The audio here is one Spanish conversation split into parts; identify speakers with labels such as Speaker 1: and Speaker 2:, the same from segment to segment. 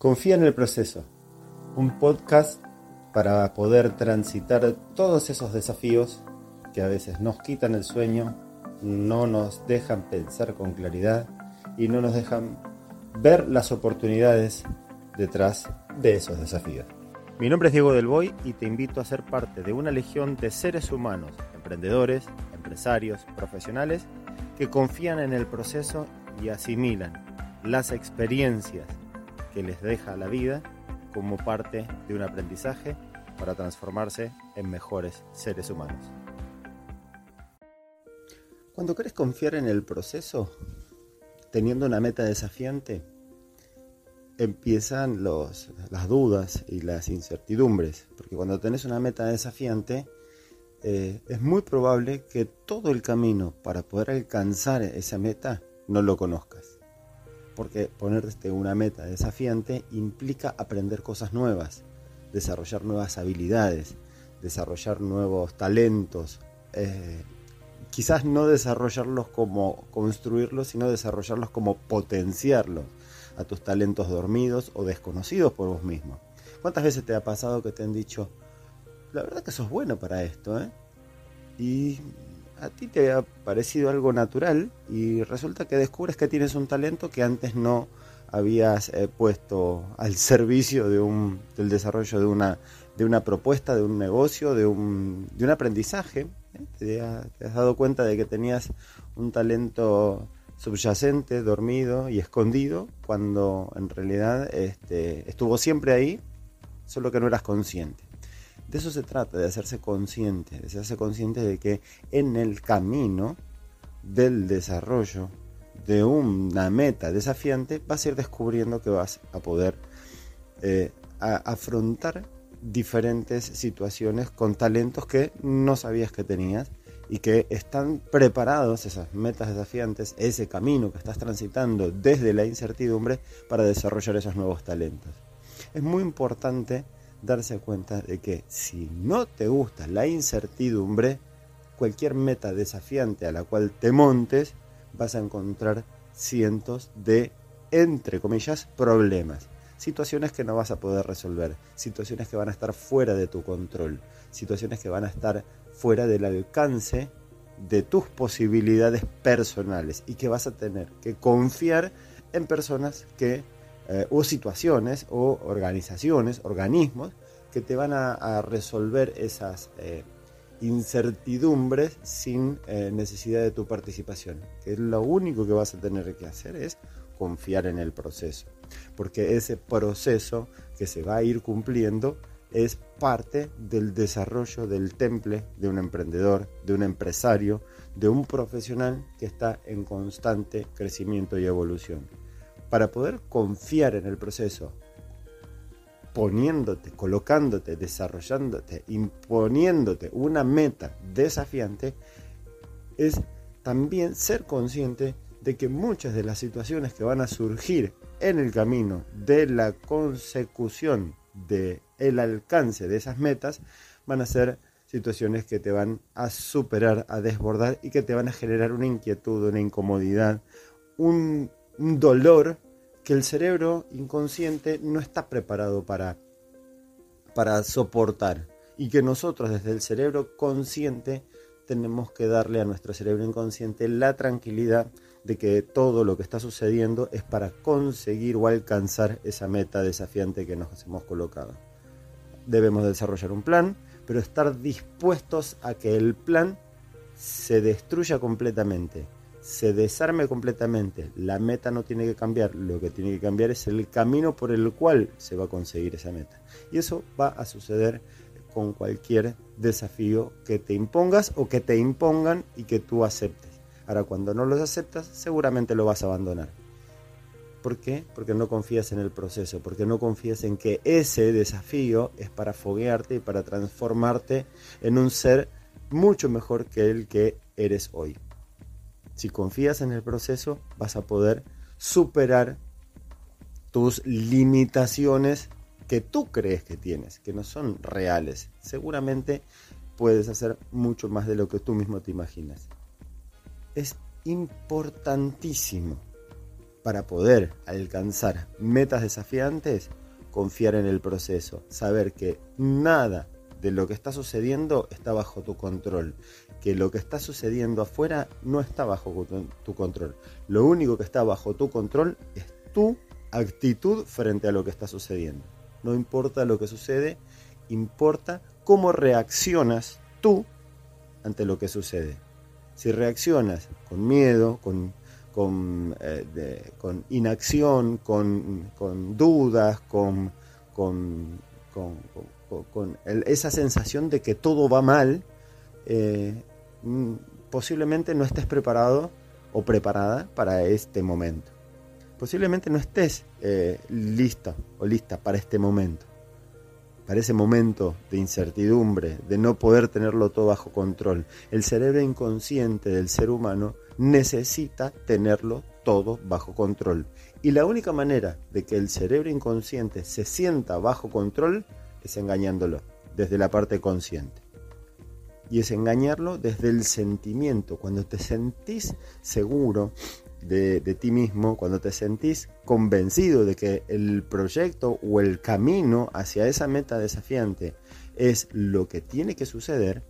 Speaker 1: Confía en el proceso, un podcast para poder transitar todos esos desafíos que a veces nos quitan el sueño, no nos dejan pensar con claridad y no nos dejan ver las oportunidades detrás de esos desafíos. Mi nombre es Diego Del Boy y te invito a ser parte de una legión de seres humanos, emprendedores, empresarios, profesionales que confían en el proceso y asimilan las experiencias que les deja la vida como parte de un aprendizaje para transformarse en mejores seres humanos. Cuando quieres confiar en el proceso, teniendo una meta desafiante, empiezan los, las dudas y las incertidumbres, porque cuando tenés una meta desafiante, eh, es muy probable que todo el camino para poder alcanzar esa meta no lo conozcas porque ponerte una meta desafiante implica aprender cosas nuevas, desarrollar nuevas habilidades, desarrollar nuevos talentos. Eh, quizás no desarrollarlos como construirlos, sino desarrollarlos como potenciarlos a tus talentos dormidos o desconocidos por vos mismo. ¿Cuántas veces te ha pasado que te han dicho, la verdad que sos bueno para esto, eh? Y a ti te ha parecido algo natural y resulta que descubres que tienes un talento que antes no habías eh, puesto al servicio de un, del desarrollo de una, de una propuesta, de un negocio, de un, de un aprendizaje. ¿eh? Te, has dado cuenta de que tenías un talento subyacente, dormido y escondido, cuando en realidad este, estuvo siempre ahí, solo que no eras consciente. De eso se trata, de hacerse consciente, de hacerse consciente de que en el camino del desarrollo de una meta desafiante vas a ir descubriendo que vas a poder eh, afrontar diferentes situaciones con talentos que no sabías que tenías y que están preparados esas metas desafiantes, ese camino que estás transitando desde la incertidumbre para desarrollar esos nuevos talentos. Es muy importante darse cuenta de que si no te gusta la incertidumbre, cualquier meta desafiante a la cual te montes, vas a encontrar cientos de, entre comillas, problemas. Situaciones que no vas a poder resolver, situaciones que van a estar fuera de tu control, situaciones que van a estar fuera del alcance de tus posibilidades personales y que vas a tener que confiar en personas que eh, o situaciones o organizaciones, organismos que te van a, resolver esas eh, incertidumbres sin eh, necesidad de tu participación. Que lo único que vas a tener que hacer es confiar en el proceso, porque ese proceso que se va a ir cumpliendo es parte del desarrollo del temple de un emprendedor, de un empresario, de un profesional que está en constante crecimiento y evolución para poder confiar en el proceso, poniéndote, colocándote, desarrollándote, imponiéndote una meta desafiante, es también ser consciente de que muchas de las situaciones que van a surgir en el camino de la consecución de el alcance de esas metas van a ser situaciones que te van a superar, a desbordar y que te van a generar una inquietud, una incomodidad, un dolor que el cerebro inconsciente no está preparado para, para soportar y que nosotros desde el cerebro consciente tenemos que darle a nuestro cerebro inconsciente la tranquilidad de que todo lo que está sucediendo es para conseguir o alcanzar esa meta desafiante que nos hemos colocado. Debemos desarrollar un plan, pero estar dispuestos a que el plan se destruya completamente se desarme completamente, la meta no tiene que cambiar, lo que tiene que cambiar es el camino por el cual se va a conseguir esa meta. Y eso va a suceder con cualquier desafío que te impongas o que te impongan y que tú aceptes. Ahora, cuando no los aceptas, seguramente lo vas a abandonar. ¿Por qué? Porque no confías en el proceso, porque no confías en que ese desafío es para foguearte y para transformarte en un ser mucho mejor que el que eres hoy. Si confías en el proceso, vas a poder superar tus limitaciones que tú crees que tienes, que no son reales. Seguramente puedes hacer mucho más de lo que tú mismo te imaginas. Es importantísimo para poder alcanzar metas desafiantes, confiar en el proceso, saber que nada de lo que está sucediendo está bajo tu control, que lo que está sucediendo afuera no está bajo tu control. Lo único que está bajo tu control es tu actitud frente a lo que está sucediendo. No importa lo que sucede, importa cómo reaccionas tú ante lo que sucede. Si reaccionas con miedo, con, con, eh, inacción, con, con dudas, con, con, esa sensación de que todo va mal, eh, mm, posiblemente no estés preparado o preparada para este momento. Posiblemente no estés eh, lista o lista para este momento para ese momento de incertidumbre, de no poder tenerlo todo bajo control. El cerebro inconsciente del ser humano necesita tenerlo todo bajo control. Y la única manera de que el cerebro inconsciente se sienta bajo control es engañándolo desde la parte consciente. Y es engañarlo desde el sentimiento. Cuando te sentís seguro, de, ti mismo, cuando te sentís convencido de que el proyecto o el camino hacia esa meta desafiante es lo que tiene que suceder,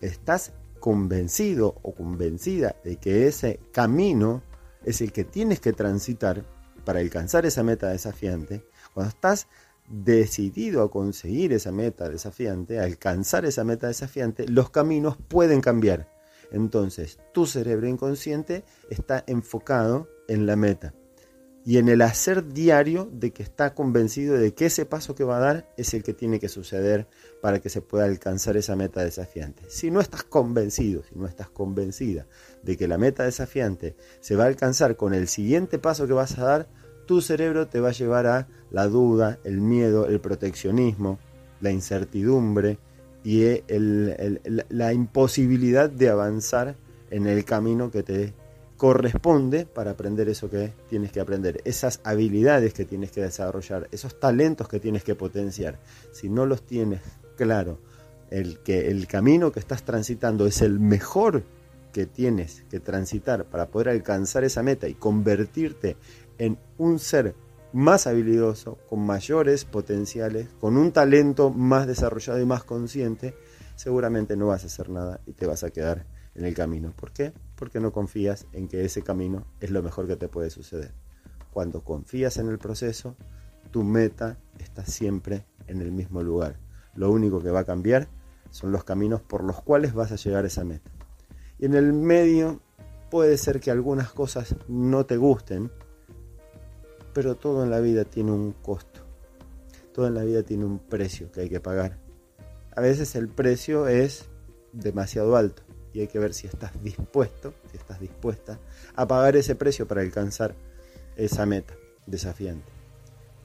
Speaker 1: estás convencido o convencida de que ese camino es el que tienes que transitar para alcanzar esa meta desafiante, cuando estás decidido a conseguir esa meta desafiante, a alcanzar esa meta desafiante, los caminos pueden cambiar. Entonces, tu cerebro inconsciente está enfocado en la meta y en el hacer diario de que está convencido de que ese paso que va a dar es el que tiene que suceder para que se pueda alcanzar esa meta desafiante. Si no estás convencido, si no estás convencida de que la meta desafiante se va a alcanzar con el siguiente paso que vas a dar, tu cerebro te va a llevar a la duda, el miedo, el proteccionismo, la incertidumbre, y la imposibilidad de avanzar en el camino que te corresponde para aprender eso que tienes que aprender, esas habilidades que tienes que desarrollar, esos talentos que tienes que potenciar. Si no los tienes claro, el que el camino que estás transitando es el mejor que tienes que transitar para poder alcanzar esa meta y convertirte en un ser más habilidoso, con mayores potenciales, con un talento más desarrollado y más consciente, seguramente no vas a hacer nada y te vas a quedar en el camino. ¿Por qué? Porque no confías en que ese camino es lo mejor que te puede suceder. Cuando confías en el proceso, tu meta está siempre en el mismo lugar. Lo único que va a cambiar son los caminos por los cuales vas a llegar a esa meta. Y en el medio puede ser que algunas cosas no te gusten, pero todo en la vida tiene un costo. Todo en la vida tiene un precio que hay que pagar. A veces el precio es demasiado alto y hay que ver si estás dispuesto, si estás dispuesta a pagar ese precio para alcanzar esa meta desafiante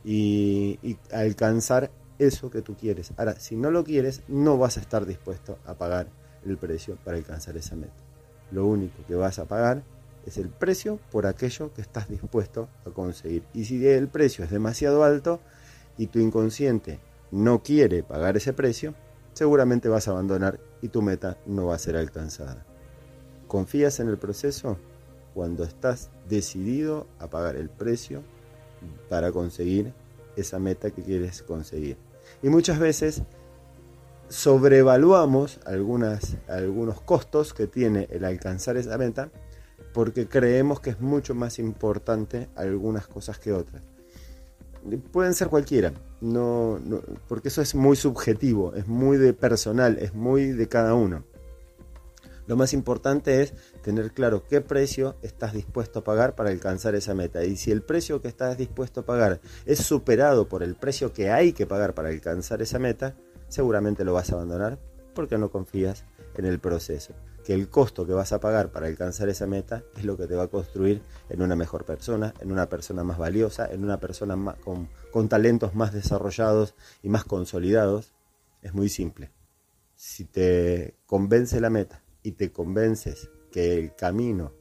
Speaker 1: y, y alcanzar eso que tú quieres. Ahora, si no lo quieres, no vas a estar dispuesto a pagar el precio para alcanzar esa meta. Lo único que vas a pagar es el precio por aquello que estás dispuesto a conseguir. Y si el precio es demasiado alto y tu inconsciente no quiere pagar ese precio, seguramente vas a abandonar y tu meta no va a ser alcanzada. ¿Confías en el proceso? Cuando estás decidido a pagar el precio para conseguir esa meta que quieres conseguir. Y muchas veces sobrevaluamos algunos costos que tiene el alcanzar esa meta porque creemos que es mucho más importante algunas cosas que otras. Pueden ser cualquiera, no, porque eso es muy subjetivo, es muy de personal, es muy de cada uno. Lo más importante es tener claro qué precio estás dispuesto a pagar para alcanzar esa meta. Y si el precio que estás dispuesto a pagar es superado por el precio que hay que pagar para alcanzar esa meta, seguramente lo vas a abandonar porque no confías en el proceso que el costo que vas a pagar para alcanzar esa meta es lo que te va a construir en una mejor persona, en una persona más valiosa, en una persona con, con talentos más desarrollados y más consolidados. Es muy simple. Si te convence la meta y te convences que el camino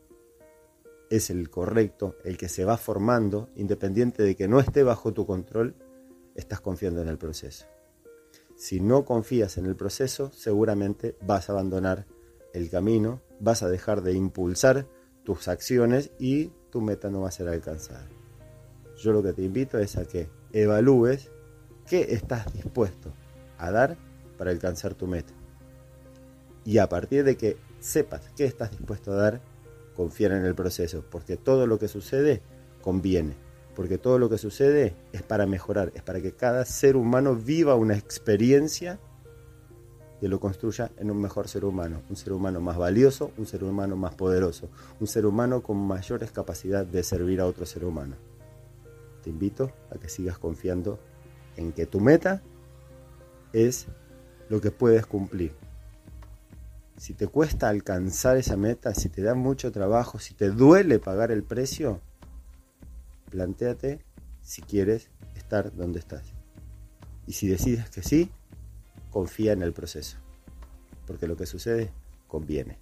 Speaker 1: es el correcto, el que se va formando, independiente de que no esté bajo tu control, estás confiando en el proceso. Si no confías en el proceso, seguramente vas a abandonar el camino, vas a dejar de impulsar tus acciones y tu meta no va a ser alcanzada. Yo lo que te invito es a que evalúes qué estás dispuesto a dar para alcanzar tu meta. Y a partir de que sepas qué estás dispuesto a dar, confiar en el proceso, porque todo lo que sucede conviene, porque todo lo que sucede es para mejorar, es para que cada ser humano viva una experiencia que lo construya en un mejor ser humano, un ser humano más valioso, un ser humano más poderoso, un ser humano con mayores capacidades de servir a otro ser humano. Te invito a que sigas confiando en que tu meta es lo que puedes cumplir. Si te cuesta alcanzar esa meta, si te da mucho trabajo, si te duele pagar el precio, planteate si quieres estar donde estás. Y si decides que sí, confía en el proceso, porque lo que sucede conviene.